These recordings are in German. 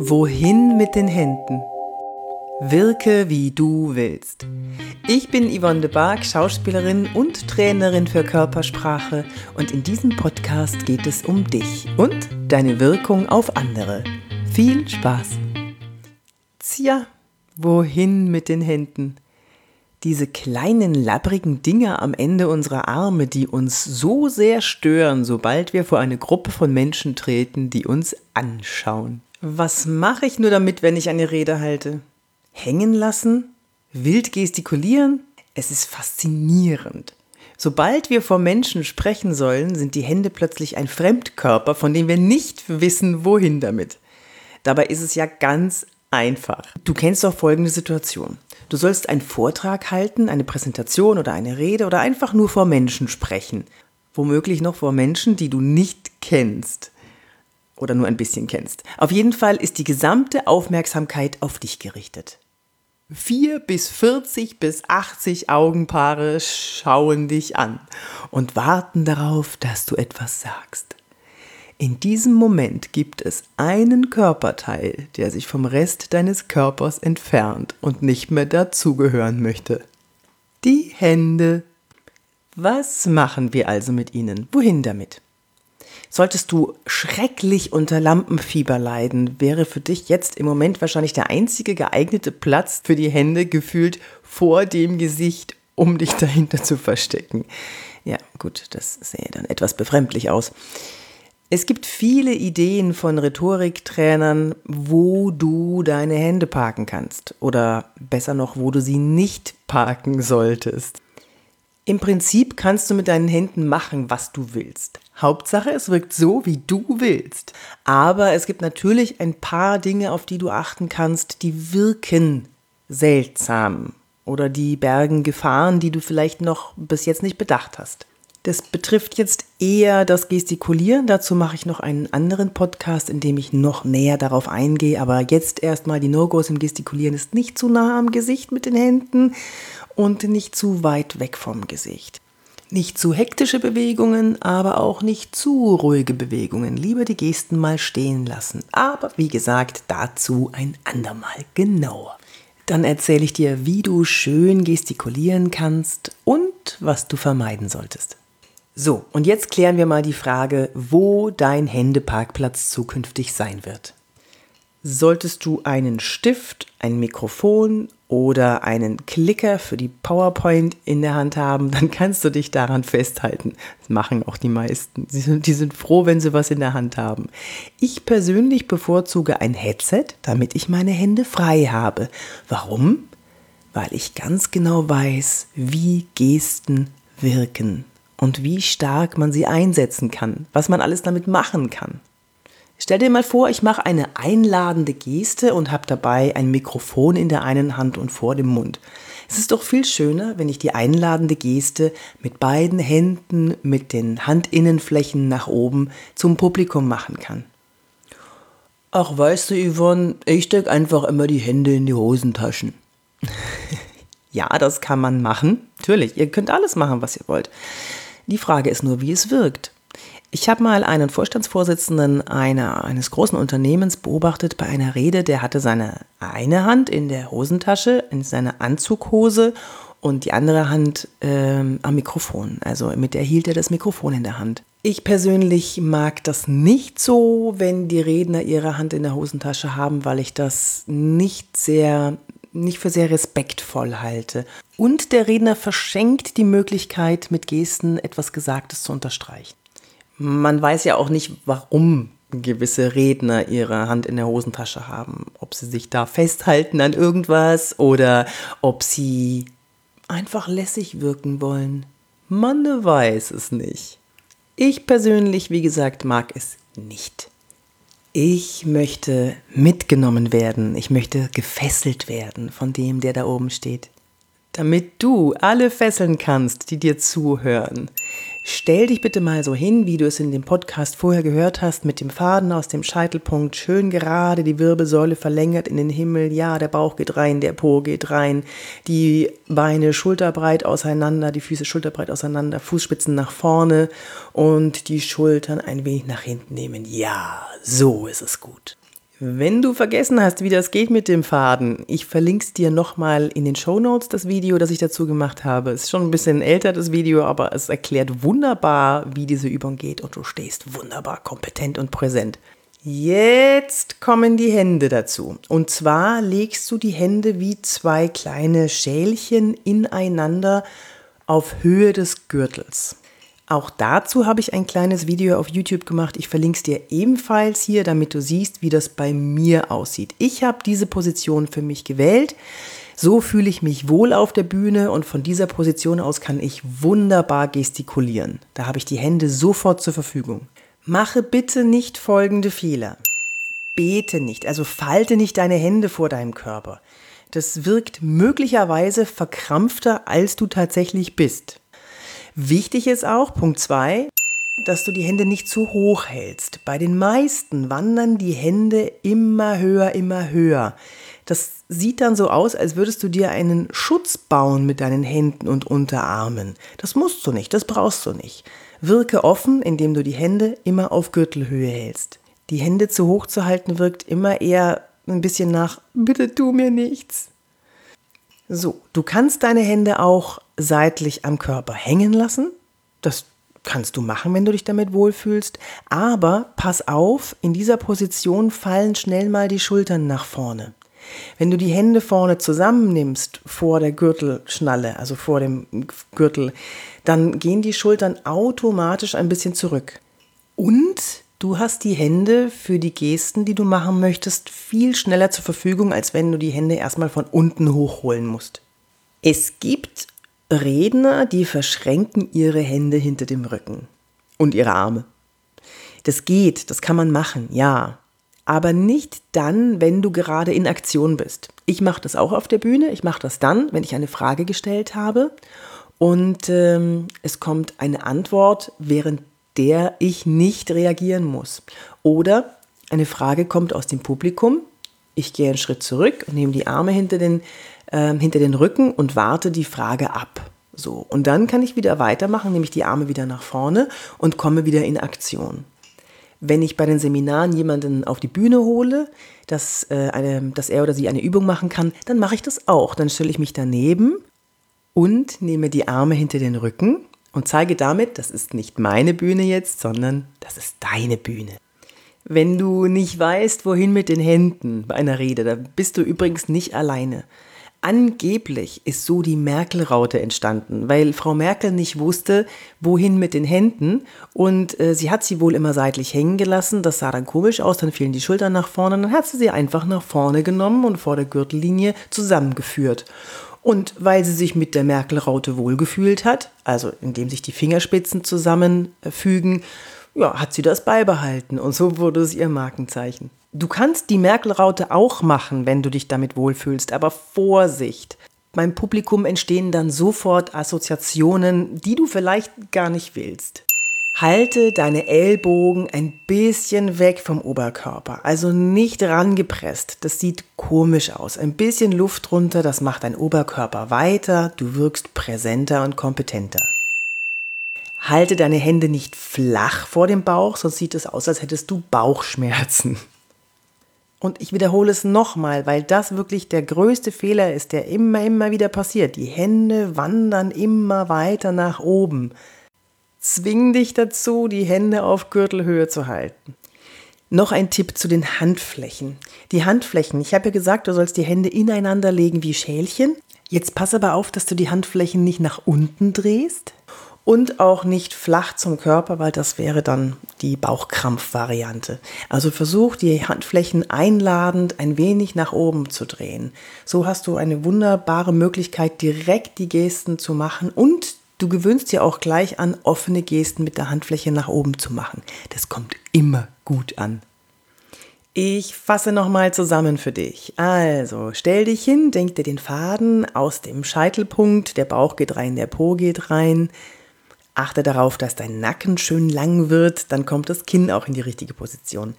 Wohin mit den Händen? Wirke, wie du willst. Ich bin Yvonne de Barg, Schauspielerin und Trainerin für Körpersprache und in diesem Podcast geht es um dich und deine Wirkung auf andere. Viel Spaß! Tja, wohin mit den Händen? Diese kleinen labbrigen Dinger am Ende unserer Arme, die uns so sehr stören, sobald wir vor eine Gruppe von Menschen treten, die uns anschauen. Was mache ich nur damit, wenn ich eine Rede halte? Hängen lassen? Wild gestikulieren? Es ist faszinierend. Sobald wir vor Menschen sprechen sollen, sind die Hände plötzlich ein Fremdkörper, von dem wir nicht wissen, wohin damit. Dabei ist es ja ganz einfach. Du kennst doch folgende Situation. Du sollst einen Vortrag halten, eine Präsentation oder eine Rede oder einfach nur vor Menschen sprechen. Womöglich noch vor Menschen, die du nicht kennst oder nur ein bisschen kennst. Auf jeden Fall ist die gesamte Aufmerksamkeit auf dich gerichtet. Vier bis 40 bis 80 Augenpaare schauen dich an und warten darauf, dass du etwas sagst. In diesem Moment gibt es einen Körperteil, der sich vom Rest deines Körpers entfernt und nicht mehr dazugehören möchte. Die Hände. Was machen wir also mit ihnen? Wohin damit? Solltest du schrecklich unter Lampenfieber leiden, wäre für dich jetzt im Moment wahrscheinlich der einzige geeignete Platz für die Hände gefühlt vor dem Gesicht, um dich dahinter zu verstecken. Ja, gut, das sähe dann etwas befremdlich aus. Es gibt viele Ideen von Rhetoriktrainern, wo du deine Hände parken kannst oder besser noch, wo du sie nicht parken solltest. Im Prinzip kannst du mit deinen Händen machen, was du willst. Hauptsache, es wirkt so, wie du willst. Aber es gibt natürlich ein paar Dinge, auf die du achten kannst, die wirken seltsam oder die bergen Gefahren, die du vielleicht noch bis jetzt nicht bedacht hast. Das betrifft jetzt eher das Gestikulieren. Dazu mache ich noch einen anderen Podcast, in dem ich noch näher darauf eingehe. Aber jetzt erstmal die No-Gos im Gestikulieren ist nicht zu nah am Gesicht mit den Händen und nicht zu weit weg vom Gesicht. Nicht zu hektische Bewegungen, aber auch nicht zu ruhige Bewegungen. Lieber die Gesten mal stehen lassen. Aber wie gesagt, dazu ein andermal genauer. Dann erzähle ich dir, wie du schön gestikulieren kannst und was du vermeiden solltest. So, und jetzt klären wir mal die Frage, wo dein Händeparkplatz zukünftig sein wird. Solltest du einen Stift, ein Mikrofon oder einen Klicker für die PowerPoint in der Hand haben, dann kannst du dich daran festhalten. Das machen auch die meisten. Die sind froh, wenn sie was in der Hand haben. Ich persönlich bevorzuge ein Headset, damit ich meine Hände frei habe. Warum? Weil ich ganz genau weiß, wie Gesten wirken und wie stark man sie einsetzen kann, was man alles damit machen kann. Stell dir mal vor, ich mache eine einladende Geste und habe dabei ein Mikrofon in der einen Hand und vor dem Mund. Es ist doch viel schöner, wenn ich die einladende Geste mit beiden Händen, mit den Handinnenflächen nach oben zum Publikum machen kann. Ach, weißt du, Yvonne, ich stecke einfach immer die Hände in die Hosentaschen. ja, das kann man machen. Natürlich, ihr könnt alles machen, was ihr wollt. Die Frage ist nur, wie es wirkt. Ich habe mal einen Vorstandsvorsitzenden einer, eines großen Unternehmens beobachtet bei einer Rede, der hatte seine eine Hand in der Hosentasche, in seiner Anzughose und die andere Hand ähm, am Mikrofon. Also mit der hielt er das Mikrofon in der Hand. Ich persönlich mag das nicht so, wenn die Redner ihre Hand in der Hosentasche haben, weil ich das nicht sehr nicht für sehr respektvoll halte. Und der Redner verschenkt die Möglichkeit, mit Gesten etwas Gesagtes zu unterstreichen man weiß ja auch nicht, warum gewisse Redner ihre Hand in der Hosentasche haben. Ob sie sich da festhalten an irgendwas oder ob sie einfach lässig wirken wollen. Man weiß es nicht. Ich persönlich, wie gesagt, mag es nicht. Ich möchte mitgenommen werden, ich möchte gefesselt werden von dem, der da oben steht. Damit du alle fesseln kannst, die dir zuhören, Stell dich bitte mal so hin, wie du es in dem Podcast vorher gehört hast, mit dem Faden aus dem Scheitelpunkt schön gerade, die Wirbelsäule verlängert in den Himmel. Ja, der Bauch geht rein, der Po geht rein, die Beine schulterbreit auseinander, die Füße schulterbreit auseinander, Fußspitzen nach vorne und die Schultern ein wenig nach hinten nehmen. Ja, so ist es gut. Wenn du vergessen hast, wie das geht mit dem Faden, ich verlinke es dir nochmal in den Show Notes, das Video, das ich dazu gemacht habe. Es ist schon ein bisschen älter, das Video, aber es erklärt wunderbar, wie diese Übung geht und du stehst wunderbar kompetent und präsent. Jetzt kommen die Hände dazu. Und zwar legst du die Hände wie zwei kleine Schälchen ineinander auf Höhe des Gürtels. Auch dazu habe ich ein kleines Video auf YouTube gemacht. Ich verlinke es dir ebenfalls hier, damit du siehst, wie das bei mir aussieht. Ich habe diese Position für mich gewählt. So fühle ich mich wohl auf der Bühne und von dieser Position aus kann ich wunderbar gestikulieren. Da habe ich die Hände sofort zur Verfügung. Mache bitte nicht folgende Fehler. Bete nicht, also falte nicht deine Hände vor deinem Körper. Das wirkt möglicherweise verkrampfter, als du tatsächlich bist. Wichtig ist auch, Punkt 2, dass du die Hände nicht zu hoch hältst. Bei den meisten wandern die Hände immer höher, immer höher. Das sieht dann so aus, als würdest du dir einen Schutz bauen mit deinen Händen und Unterarmen. Das musst du nicht, das brauchst du nicht. Wirke offen, indem du die Hände immer auf Gürtelhöhe hältst. Die Hände zu hoch zu halten wirkt immer eher ein bisschen nach, bitte tu mir nichts. So, du kannst deine Hände auch seitlich am Körper hängen lassen. Das kannst du machen, wenn du dich damit wohlfühlst. Aber pass auf, in dieser Position fallen schnell mal die Schultern nach vorne. Wenn du die Hände vorne zusammennimmst vor der Gürtelschnalle, also vor dem Gürtel, dann gehen die Schultern automatisch ein bisschen zurück. Und Du hast die Hände für die Gesten, die du machen möchtest, viel schneller zur Verfügung, als wenn du die Hände erstmal von unten hochholen musst. Es gibt Redner, die verschränken ihre Hände hinter dem Rücken und ihre Arme. Das geht, das kann man machen, ja. Aber nicht dann, wenn du gerade in Aktion bist. Ich mache das auch auf der Bühne. Ich mache das dann, wenn ich eine Frage gestellt habe und ähm, es kommt eine Antwort, während der ich nicht reagieren muss. Oder eine Frage kommt aus dem Publikum, ich gehe einen Schritt zurück und nehme die Arme hinter den, äh, hinter den Rücken und warte die Frage ab. So, und dann kann ich wieder weitermachen, nehme ich die Arme wieder nach vorne und komme wieder in Aktion. Wenn ich bei den Seminaren jemanden auf die Bühne hole, dass, äh, eine, dass er oder sie eine Übung machen kann, dann mache ich das auch. Dann stelle ich mich daneben und nehme die Arme hinter den Rücken und zeige damit, das ist nicht meine Bühne jetzt, sondern das ist deine Bühne. Wenn du nicht weißt, wohin mit den Händen bei einer Rede, da bist du übrigens nicht alleine. Angeblich ist so die Merkel-Raute entstanden, weil Frau Merkel nicht wusste, wohin mit den Händen und äh, sie hat sie wohl immer seitlich hängen gelassen. Das sah dann komisch aus, dann fielen die Schultern nach vorne, dann hat sie sie einfach nach vorne genommen und vor der Gürtellinie zusammengeführt. Und weil sie sich mit der Merkel-Raute wohlgefühlt hat, also indem sich die Fingerspitzen zusammenfügen, ja, hat sie das beibehalten und so wurde es ihr Markenzeichen. Du kannst die Merkel-Raute auch machen, wenn du dich damit wohlfühlst, aber Vorsicht! Beim Publikum entstehen dann sofort Assoziationen, die du vielleicht gar nicht willst. Halte deine Ellbogen ein bisschen weg vom Oberkörper, also nicht rangepresst. Das sieht komisch aus. Ein bisschen Luft runter, das macht dein Oberkörper weiter, du wirkst präsenter und kompetenter. Halte deine Hände nicht flach vor dem Bauch, sonst sieht es aus, als hättest du Bauchschmerzen. Und ich wiederhole es nochmal, weil das wirklich der größte Fehler ist, der immer, immer wieder passiert. Die Hände wandern immer weiter nach oben. Zwing dich dazu, die Hände auf Gürtelhöhe zu halten. Noch ein Tipp zu den Handflächen. Die Handflächen, ich habe ja gesagt, du sollst die Hände ineinander legen wie Schälchen. Jetzt pass aber auf, dass du die Handflächen nicht nach unten drehst und auch nicht flach zum Körper, weil das wäre dann die Bauchkrampfvariante. Also versuch die Handflächen einladend ein wenig nach oben zu drehen. So hast du eine wunderbare Möglichkeit, direkt die Gesten zu machen und Du gewöhnst dir auch gleich an, offene Gesten mit der Handfläche nach oben zu machen. Das kommt immer gut an. Ich fasse nochmal zusammen für dich. Also, stell dich hin, denk dir den Faden aus dem Scheitelpunkt, der Bauch geht rein, der Po geht rein. Achte darauf, dass dein Nacken schön lang wird, dann kommt das Kinn auch in die richtige Position.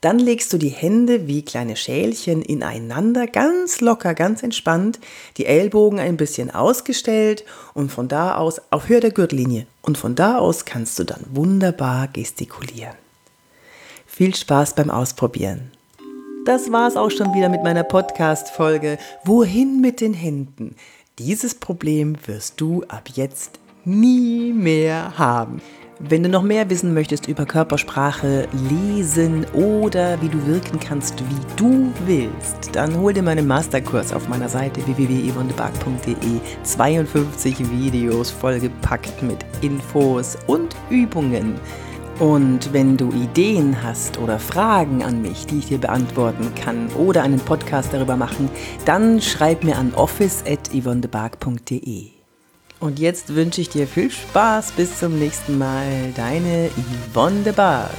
Dann legst du die Hände wie kleine Schälchen ineinander, ganz locker, ganz entspannt, die Ellbogen ein bisschen ausgestellt und von da aus auf Höhe der Gürtellinie. Und von da aus kannst du dann wunderbar gestikulieren. Viel Spaß beim Ausprobieren. das war's auch schon wieder mit meiner Podcast-Folge. Wohin mit den Händen? Dieses Problem wirst du ab jetzt nie mehr haben. Wenn du noch mehr wissen möchtest über Körpersprache, Lesen oder wie du wirken kannst, wie du willst, dann hol dir meinen Masterkurs auf meiner Seite www.yvonnebark.de. 52 Videos vollgepackt mit Infos und Übungen. Und wenn du Ideen hast oder Fragen an mich, die ich dir beantworten kann oder einen Podcast darüber machen, dann schreib mir an office.yvonnebark.de. Und jetzt wünsche ich dir viel Spaß. Bis zum nächsten Mal. Deine Yvonne de Barg.